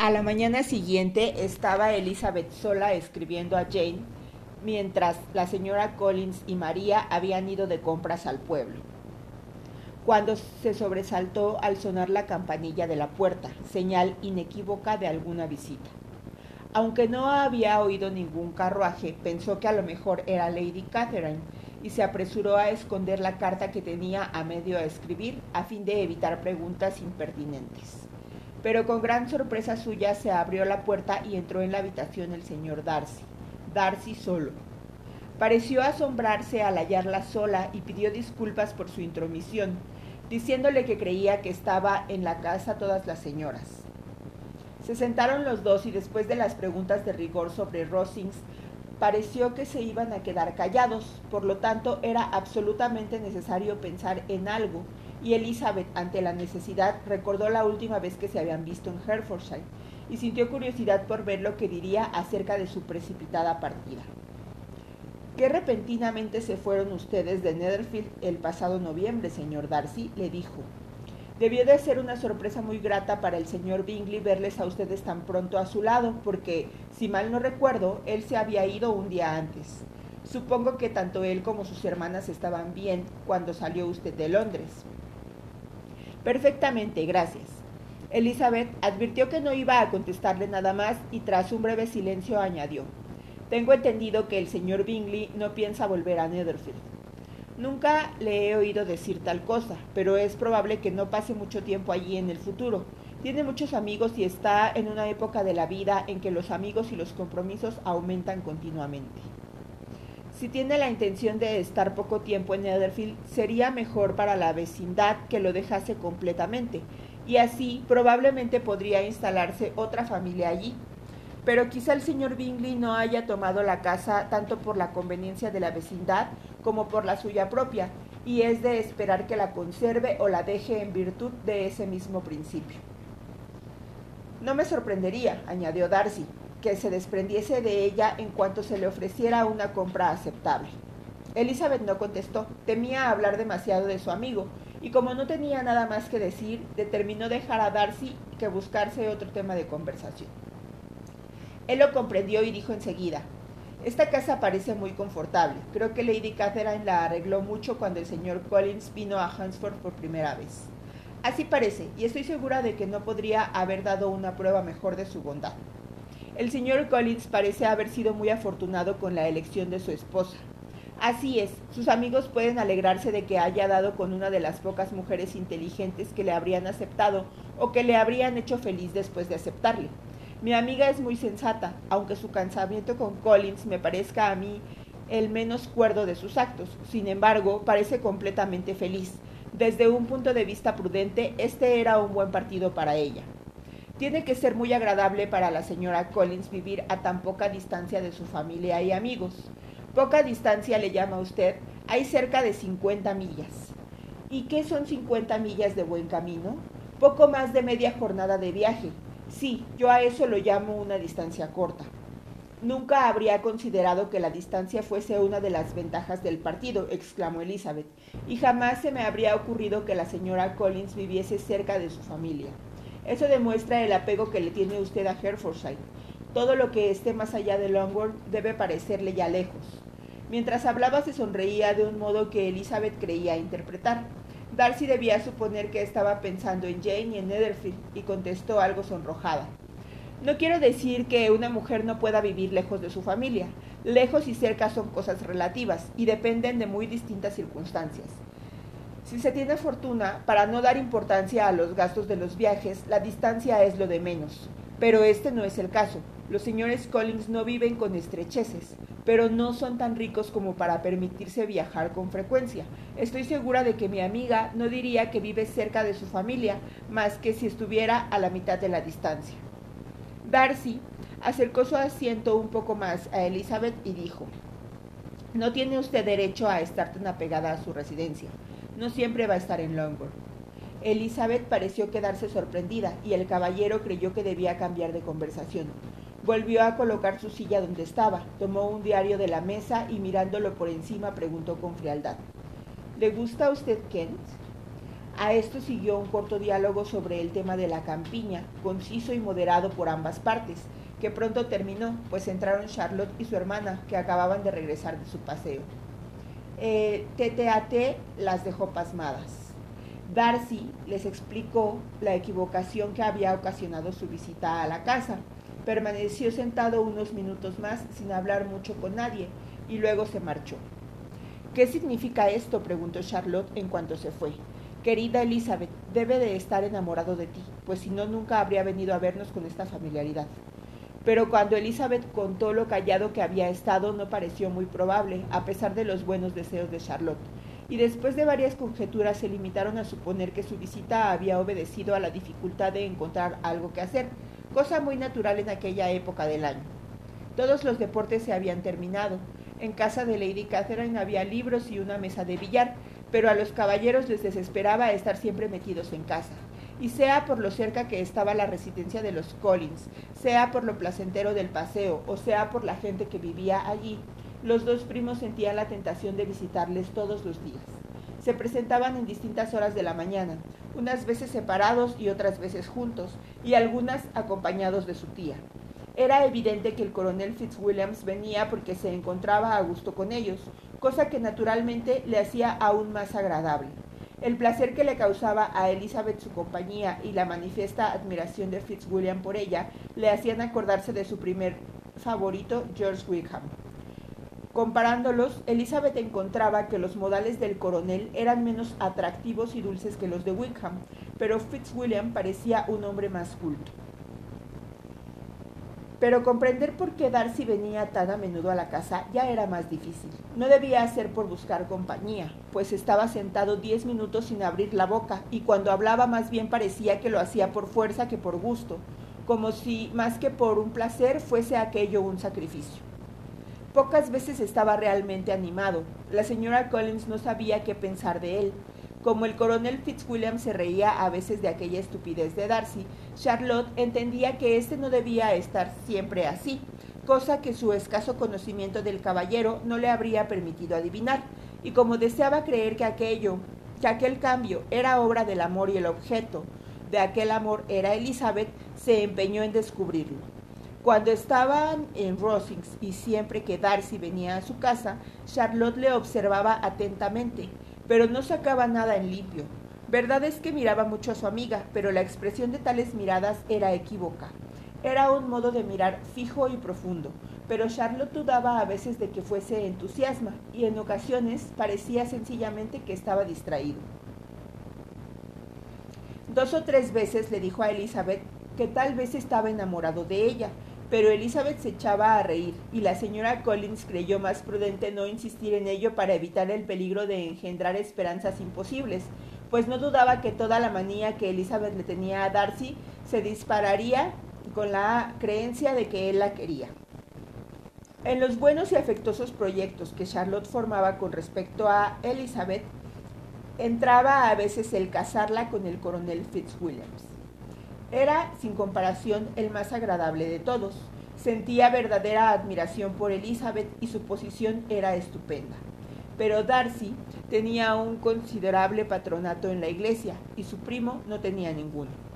A la mañana siguiente estaba Elizabeth sola escribiendo a Jane mientras la señora Collins y María habían ido de compras al pueblo. Cuando se sobresaltó al sonar la campanilla de la puerta, señal inequívoca de alguna visita. Aunque no había oído ningún carruaje, pensó que a lo mejor era Lady Catherine y se apresuró a esconder la carta que tenía a medio a escribir a fin de evitar preguntas impertinentes. Pero con gran sorpresa suya se abrió la puerta y entró en la habitación el señor Darcy. Darcy solo. Pareció asombrarse al hallarla sola y pidió disculpas por su intromisión, diciéndole que creía que estaba en la casa todas las señoras. Se sentaron los dos y después de las preguntas de rigor sobre Rosings, pareció que se iban a quedar callados, por lo tanto era absolutamente necesario pensar en algo, y Elizabeth, ante la necesidad, recordó la última vez que se habían visto en Herefordshire y sintió curiosidad por ver lo que diría acerca de su precipitada partida. ¿Qué repentinamente se fueron ustedes de Netherfield el pasado noviembre, señor Darcy? le dijo. Debió de ser una sorpresa muy grata para el señor Bingley verles a ustedes tan pronto a su lado, porque, si mal no recuerdo, él se había ido un día antes. Supongo que tanto él como sus hermanas estaban bien cuando salió usted de Londres. Perfectamente, gracias. Elizabeth advirtió que no iba a contestarle nada más y tras un breve silencio añadió, Tengo entendido que el señor Bingley no piensa volver a Netherfield. Nunca le he oído decir tal cosa, pero es probable que no pase mucho tiempo allí en el futuro. Tiene muchos amigos y está en una época de la vida en que los amigos y los compromisos aumentan continuamente. Si tiene la intención de estar poco tiempo en Netherfield, sería mejor para la vecindad que lo dejase completamente, y así probablemente podría instalarse otra familia allí. Pero quizá el señor Bingley no haya tomado la casa tanto por la conveniencia de la vecindad como por la suya propia, y es de esperar que la conserve o la deje en virtud de ese mismo principio. No me sorprendería, añadió Darcy, que se desprendiese de ella en cuanto se le ofreciera una compra aceptable. Elizabeth no contestó, temía hablar demasiado de su amigo, y como no tenía nada más que decir, determinó dejar a Darcy que buscarse otro tema de conversación. Él lo comprendió y dijo enseguida, esta casa parece muy confortable. Creo que Lady Catherine la arregló mucho cuando el señor Collins vino a Hansford por primera vez. Así parece, y estoy segura de que no podría haber dado una prueba mejor de su bondad. El señor Collins parece haber sido muy afortunado con la elección de su esposa. Así es, sus amigos pueden alegrarse de que haya dado con una de las pocas mujeres inteligentes que le habrían aceptado o que le habrían hecho feliz después de aceptarle. Mi amiga es muy sensata, aunque su cansamiento con Collins me parezca a mí el menos cuerdo de sus actos. Sin embargo, parece completamente feliz. Desde un punto de vista prudente, este era un buen partido para ella. Tiene que ser muy agradable para la señora Collins vivir a tan poca distancia de su familia y amigos. Poca distancia le llama usted, hay cerca de 50 millas. ¿Y qué son 50 millas de buen camino? Poco más de media jornada de viaje, Sí, yo a eso lo llamo una distancia corta. Nunca habría considerado que la distancia fuese una de las ventajas del partido, exclamó Elizabeth, y jamás se me habría ocurrido que la señora Collins viviese cerca de su familia. Eso demuestra el apego que le tiene usted a Herefordshire. Todo lo que esté más allá de Longbourn debe parecerle ya lejos. Mientras hablaba se sonreía de un modo que Elizabeth creía interpretar. Darcy debía suponer que estaba pensando en Jane y en Netherfield y contestó algo sonrojada. No quiero decir que una mujer no pueda vivir lejos de su familia. Lejos y cerca son cosas relativas y dependen de muy distintas circunstancias. Si se tiene fortuna, para no dar importancia a los gastos de los viajes, la distancia es lo de menos. Pero este no es el caso. Los señores Collins no viven con estrecheces, pero no son tan ricos como para permitirse viajar con frecuencia. Estoy segura de que mi amiga no diría que vive cerca de su familia, más que si estuviera a la mitad de la distancia. Darcy acercó su asiento un poco más a Elizabeth y dijo, No tiene usted derecho a estar tan apegada a su residencia. No siempre va a estar en Longbourn. Elizabeth pareció quedarse sorprendida y el caballero creyó que debía cambiar de conversación. Volvió a colocar su silla donde estaba, tomó un diario de la mesa y mirándolo por encima preguntó con frialdad. ¿Le gusta a usted Kent? A esto siguió un corto diálogo sobre el tema de la campiña, conciso y moderado por ambas partes, que pronto terminó, pues entraron Charlotte y su hermana, que acababan de regresar de su paseo. Eh, TTAT las dejó pasmadas. Darcy les explicó la equivocación que había ocasionado su visita a la casa. Permaneció sentado unos minutos más sin hablar mucho con nadie y luego se marchó. ¿Qué significa esto? preguntó Charlotte en cuanto se fue. Querida Elizabeth, debe de estar enamorado de ti, pues si no nunca habría venido a vernos con esta familiaridad. Pero cuando Elizabeth contó lo callado que había estado, no pareció muy probable, a pesar de los buenos deseos de Charlotte. Y después de varias conjeturas se limitaron a suponer que su visita había obedecido a la dificultad de encontrar algo que hacer, cosa muy natural en aquella época del año. Todos los deportes se habían terminado. En casa de Lady Catherine había libros y una mesa de billar, pero a los caballeros les desesperaba estar siempre metidos en casa y sea por lo cerca que estaba la residencia de los Collins, sea por lo placentero del paseo, o sea por la gente que vivía allí, los dos primos sentían la tentación de visitarles todos los días. Se presentaban en distintas horas de la mañana, unas veces separados y otras veces juntos, y algunas acompañados de su tía. Era evidente que el coronel Fitzwilliams venía porque se encontraba a gusto con ellos, cosa que naturalmente le hacía aún más agradable. El placer que le causaba a Elizabeth su compañía y la manifiesta admiración de Fitzwilliam por ella le hacían acordarse de su primer favorito, George Wickham. Comparándolos, Elizabeth encontraba que los modales del coronel eran menos atractivos y dulces que los de Wickham, pero Fitzwilliam parecía un hombre más culto. Pero comprender por qué Darcy venía tan a menudo a la casa ya era más difícil. No debía ser por buscar compañía, pues estaba sentado diez minutos sin abrir la boca, y cuando hablaba más bien parecía que lo hacía por fuerza que por gusto, como si más que por un placer fuese aquello un sacrificio. Pocas veces estaba realmente animado. La señora Collins no sabía qué pensar de él, como el coronel Fitzwilliam se reía a veces de aquella estupidez de Darcy, Charlotte entendía que éste no debía estar siempre así, cosa que su escaso conocimiento del caballero no le habría permitido adivinar, y como deseaba creer que aquello, que aquel cambio era obra del amor y el objeto de aquel amor era Elizabeth, se empeñó en descubrirlo. Cuando estaban en Rosings y siempre que Darcy venía a su casa, Charlotte le observaba atentamente, pero no sacaba nada en limpio. Verdad es que miraba mucho a su amiga, pero la expresión de tales miradas era equívoca. Era un modo de mirar fijo y profundo, pero Charlotte dudaba a veces de que fuese entusiasma y en ocasiones parecía sencillamente que estaba distraído. Dos o tres veces le dijo a Elizabeth que tal vez estaba enamorado de ella, pero Elizabeth se echaba a reír, y la señora Collins creyó más prudente no insistir en ello para evitar el peligro de engendrar esperanzas imposibles, pues no dudaba que toda la manía que Elizabeth le tenía a Darcy se dispararía con la creencia de que él la quería. En los buenos y afectuosos proyectos que Charlotte formaba con respecto a Elizabeth, entraba a veces el casarla con el coronel Fitzwilliams. Era, sin comparación, el más agradable de todos. Sentía verdadera admiración por Elizabeth y su posición era estupenda. Pero Darcy tenía un considerable patronato en la iglesia y su primo no tenía ninguno.